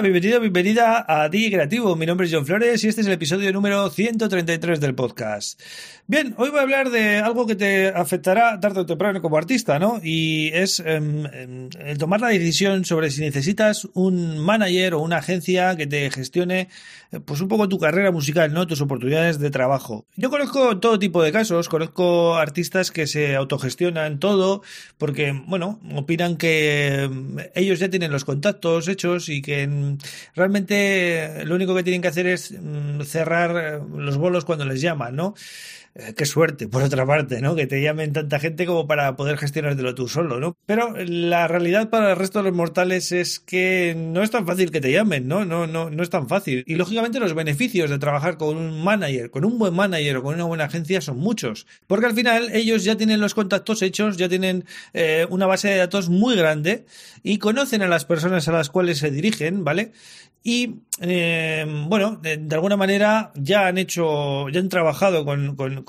Bienvenido, bienvenida a DJ Creativo. Mi nombre es John Flores y este es el episodio número 133 del podcast. Bien, hoy voy a hablar de algo que te afectará tarde o temprano como artista, ¿no? Y es em, em, el tomar la decisión sobre si necesitas un manager o una agencia que te gestione eh, pues un poco tu carrera musical, ¿no? Tus oportunidades de trabajo. Yo conozco todo tipo de casos, conozco artistas que se autogestionan todo porque, bueno, opinan que em, ellos ya tienen los contactos hechos y que realmente lo único que tienen que hacer es mm, cerrar eh, los bolos cuando les llaman, ¿no? Eh, qué suerte, por otra parte, ¿no? Que te llamen tanta gente como para poder gestionártelo tú solo, ¿no? Pero la realidad para el resto de los mortales es que no es tan fácil que te llamen, ¿no? No, no, no es tan fácil. Y lógicamente los beneficios de trabajar con un manager, con un buen manager o con una buena agencia son muchos. Porque al final ellos ya tienen los contactos hechos, ya tienen eh, una base de datos muy grande y conocen a las personas a las cuales se dirigen, ¿vale? Y eh, bueno, de, alguna manera ya han hecho, ya han trabajado con, con,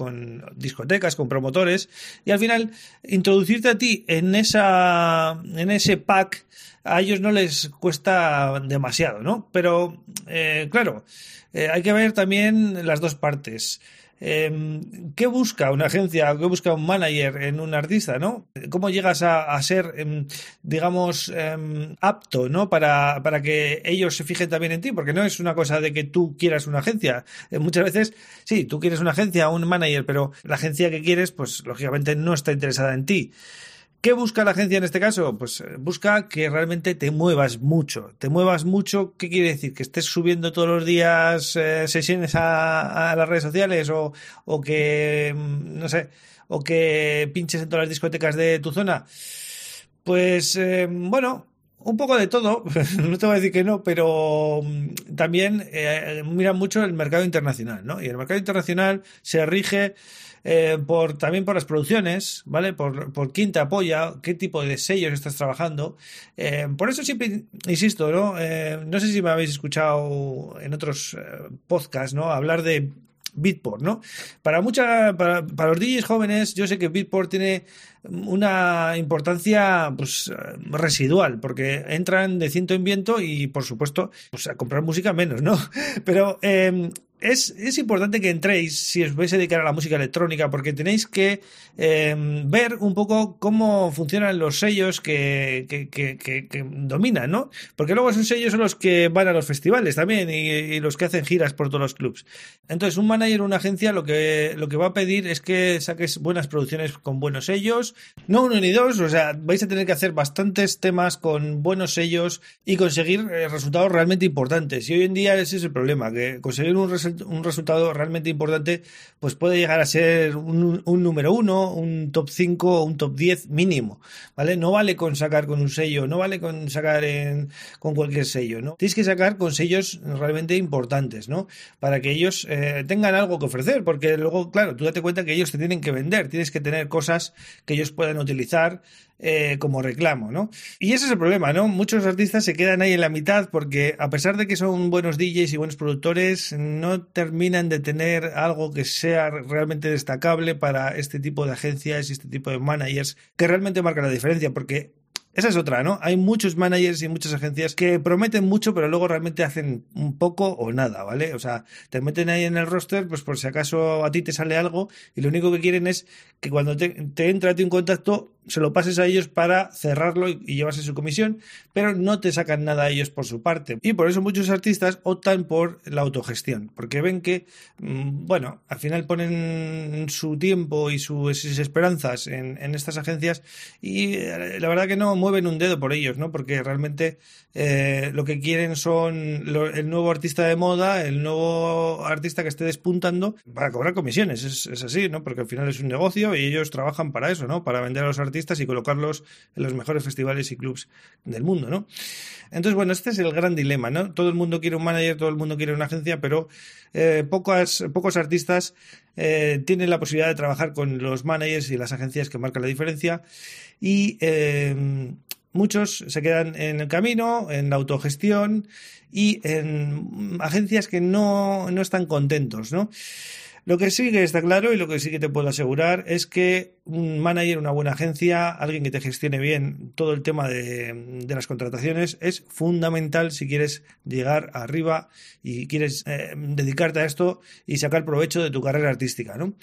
discotecas, con promotores, y al final introducirte a ti en esa, en ese pack, a ellos no les cuesta demasiado, ¿no? Pero, eh, claro, eh, hay que ver también las dos partes. Em, ¿Qué busca una agencia, qué busca un manager en un artista, no? ¿Cómo llegas a, ser, em, digamos, em, apto, ¿no? Para, para que ellos se fijen también en ti, porque no es una cosa de que tú quieras una agencia. Eh, muchas veces, sí, tú quieres una agencia, un manager, pero la agencia que quieres, pues lógicamente no está interesada en ti. ¿Qué busca la agencia en este caso? Pues eh, busca que realmente te muevas mucho. Te muevas mucho, ¿qué quiere decir? Que estés subiendo todos los días eh, sesiones a, las redes sociales o, o que, mm, no sé, o que pinches en todas las discotecas de tu zona. Pues eh, bueno, un poco de todo, no te voy a decir que no, pero mm, también eh, mira mucho el mercado internacional, ¿no? Y el mercado internacional se rige eh, también por las producciones, ¿vale? Por, quién te apoya, qué tipo de sellos estás trabajando. Eh, por eso siempre insisto, ¿no? Eh, no sé si me habéis escuchado en otros podcasts, ¿no? Hablar de Beatport, ¿no? Para mucha, para, los DJs jóvenes, yo sé que Beatport tiene una importancia pues residual, porque entran de ciento en viento y por supuesto, pues a comprar música menos, ¿no? Pero es, importante que entréis si os vais a dedicar a la música electrónica porque tenéis que eh, ver un poco cómo funcionan los sellos que, dominan, ¿no? Porque luego esos sellos son los que van a los festivales también y, los que hacen giras por todos los clubs. Entonces, un manager una agencia lo que, lo que va a pedir es que saques buenas producciones con buenos sellos, no uno ni dos, o sea, vais a tener que hacer bastantes temas con buenos sellos y conseguir eh, resultados realmente importantes. Y hoy en día ese es el problema, que conseguir un resultado un resultado realmente importante, pues puede llegar a ser un, número uno, un top 5 o un top 10 mínimo, ¿vale? No vale con sacar con un sello, no vale con sacar con cualquier sello, ¿no? Tienes que sacar con sellos realmente importantes, ¿no? Para que ellos eh, tengan algo que ofrecer, porque luego, claro, tú date cuenta que ellos te tienen que vender, tienes que tener cosas que ellos puedan utilizar eh, como reclamo, ¿no? Y ese es el problema, ¿no? Muchos artistas se quedan ahí en la mitad porque a pesar de que son buenos DJs y buenos productores, no terminan de tener algo que sea realmente destacable para este tipo de agencias y este tipo de managers que realmente marca la diferencia, porque esa es otra, ¿no? Hay muchos managers y muchas agencias que prometen mucho, pero luego realmente hacen un poco o nada, ¿vale? O sea, te meten ahí en el roster, pues por si acaso a ti te sale algo, y lo único que quieren es que cuando te, te entra a ti un contacto, se lo pases a ellos para cerrarlo y, llevarse su comisión, pero no te sacan nada a ellos por su parte. Y por eso muchos artistas optan por la autogestión, porque ven que, mm, bueno, al final ponen su tiempo y sus, esperanzas en, estas agencias y eh, la verdad que no mueven un dedo por ellos, ¿no? Porque realmente eh, lo que quieren son el nuevo artista de moda, el nuevo artista que esté despuntando para cobrar comisiones. Es, así, ¿no? Porque al final es un negocio y ellos trabajan para eso, ¿no? Para vender a los artistas y colocarlos en los mejores festivales y clubs del mundo, ¿no? Entonces, bueno, este es el gran dilema, ¿no? Todo el mundo quiere un manager, todo el mundo quiere una agencia, pero eh, pocos, pocos artistas eh, tienen la posibilidad de trabajar con los managers y las agencias que marcan la diferencia y eh, muchos se quedan en el camino, en la autogestión y en agencias que no, no están contentos, ¿no? Lo que sí que está claro y lo que sí que te puedo asegurar es que un manager, una buena agencia, alguien que te gestione bien todo el tema de, las contrataciones es fundamental si quieres llegar arriba y quieres eh, dedicarte a esto y sacar provecho de tu carrera artística. ¿no?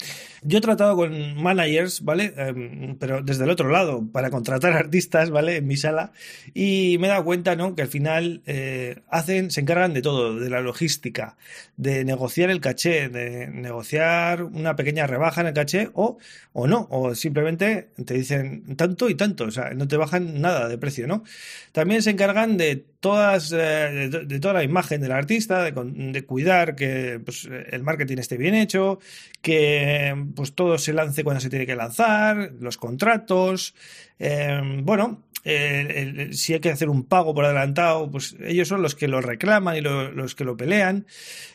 Yo he tratado con managers, ¿vale? Em, pero desde el otro lado, para contratar artistas, ¿vale? En mi sala y me he dado cuenta, ¿no? Que al final eh, hacen, se encargan de todo, de la logística, de negociar el caché, de negociar una pequeña rebaja en el caché o, o no, o simplemente te dicen tanto y tanto, o sea, no te bajan nada de precio, ¿no? También se encargan de todas, eh, de, toda la imagen del artista, de, cuidar que pues, el marketing esté bien hecho, que pues todo se lance cuando se tiene que lanzar, los contratos, eh, bueno, si hay que hacer un pago por adelantado, pues ellos son los que lo reclaman y los que lo pelean.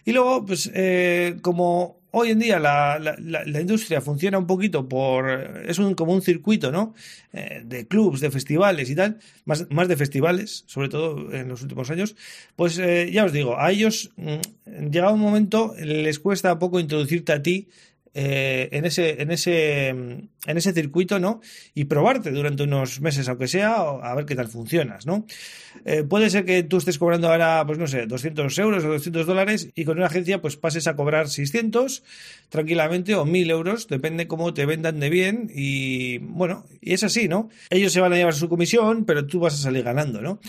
Y luego, pues eh, como hoy en día la, la, industria funciona un poquito por. es un, como un circuito, ¿no? Eh, de clubs, de festivales y tal, más, más de festivales, sobre todo en los últimos años. Pues eh, ya os digo, a ellos, mm, llegado un momento, les cuesta poco introducirte a ti eh, en, ese, en, ese, en ese circuito, ¿no? Y probarte durante unos meses, aunque sea, a ver qué tal funcionas, ¿no? Eh, puede ser que tú estés cobrando ahora, pues no sé, 200 euros o 200 dólares y con una agencia pues pases a cobrar 600 tranquilamente o 1000 euros, depende cómo te vendan de bien y bueno, y es así, ¿no? Ellos se van a llevar su comisión, pero tú vas a salir ganando, ¿no?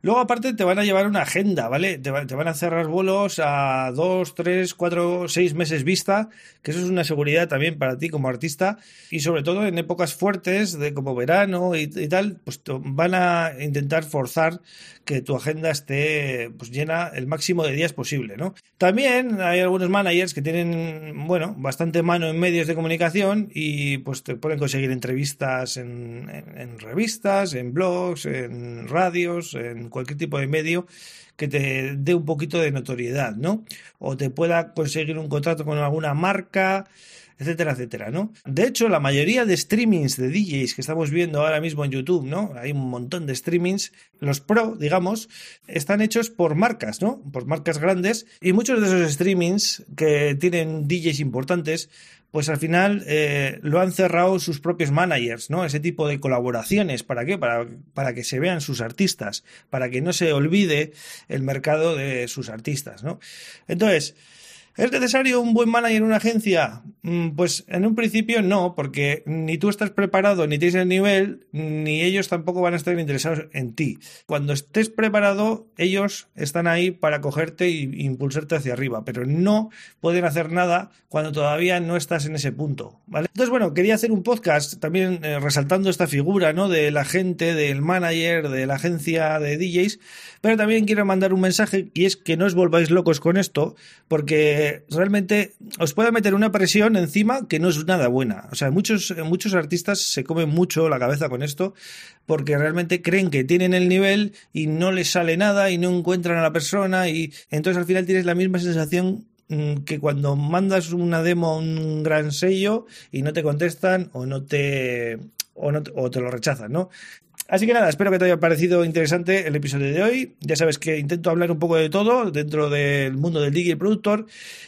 Luego, aparte, te van a llevar una agenda, ¿vale? Te, van a cerrar bolos a dos, tres, cuatro, seis meses vista, que eso es una seguridad también para ti como artista. Y sobre todo en épocas fuertes, de como verano y, tal, pues van a intentar forzar que tu agenda esté pues, llena el máximo de días posible, ¿no? También hay algunos managers que tienen, bueno, bastante mano en medios de comunicación y pues te pueden conseguir entrevistas en, en revistas, en blogs, en radios, en cualquier tipo de medio que te dé un poquito de notoriedad, ¿no? O te pueda conseguir un contrato con alguna marca, etcétera, etcétera, ¿no? De hecho, la mayoría de streamings de DJs que estamos viendo ahora mismo en YouTube, ¿no? Hay un montón de streamings, los pro, digamos, están hechos por marcas, ¿no? Por marcas grandes y muchos de esos streamings que tienen DJs importantes pues al final eh, lo han cerrado sus propios managers, ¿no? Ese tipo de colaboraciones. ¿Para qué? Para, para, que se vean sus artistas, para que no se olvide el mercado de sus artistas, ¿no? Entonces, ¿Es necesario un buen manager en una agencia? Mm, pues en un principio no, porque ni tú estás preparado, ni tienes el nivel, ni ellos tampoco van a estar interesados en ti. Cuando estés preparado, ellos están ahí para cogerte e impulsarte hacia arriba, pero no pueden hacer nada cuando todavía no estás en ese punto, ¿vale? Entonces, bueno, quería hacer un podcast también eh, resaltando esta figura, ¿no? De la gente, del manager, de la agencia de DJs, pero también quiero mandar un mensaje y es que no os volváis locos con esto, porque realmente os puede meter una presión encima que no es nada buena. O sea, muchos, muchos artistas se comen mucho la cabeza con esto porque realmente creen que tienen el nivel y no les sale nada y no encuentran a la persona y entonces al final tienes la misma sensación mm, que cuando mandas una demo a un gran sello y no te contestan o no te o, no, o te lo rechazan, ¿no? Así que nada, espero que te haya parecido interesante el episodio de hoy. Ya sabes que intento hablar un poco de todo dentro del mundo del DJ productor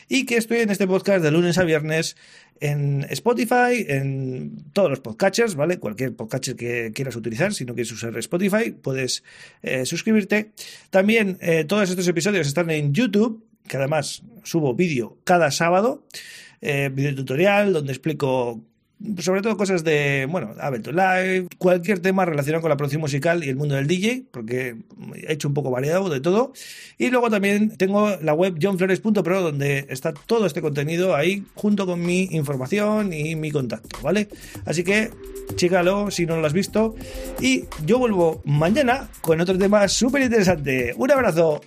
y que estoy en este podcast de lunes a viernes en Spotify, en todos los podcatchers, ¿vale? Cualquier podcatcher que quieras utilizar, si no quieres usar Spotify, puedes eh, suscribirte. También eh, todos estos episodios están en YouTube, que además subo vídeo cada sábado, eh, vídeo tutorial donde explico sobre todo cosas de, bueno, Ableton Live, cualquier tema relacionado con la producción musical y el mundo del DJ, porque he hecho un poco variado de todo. Y luego también tengo la web johnflores.pro donde está todo este contenido ahí junto con mi información y mi contacto, ¿vale? Así que chécalo si no lo has visto. Y yo vuelvo mañana con otro tema súper interesante. Un abrazo.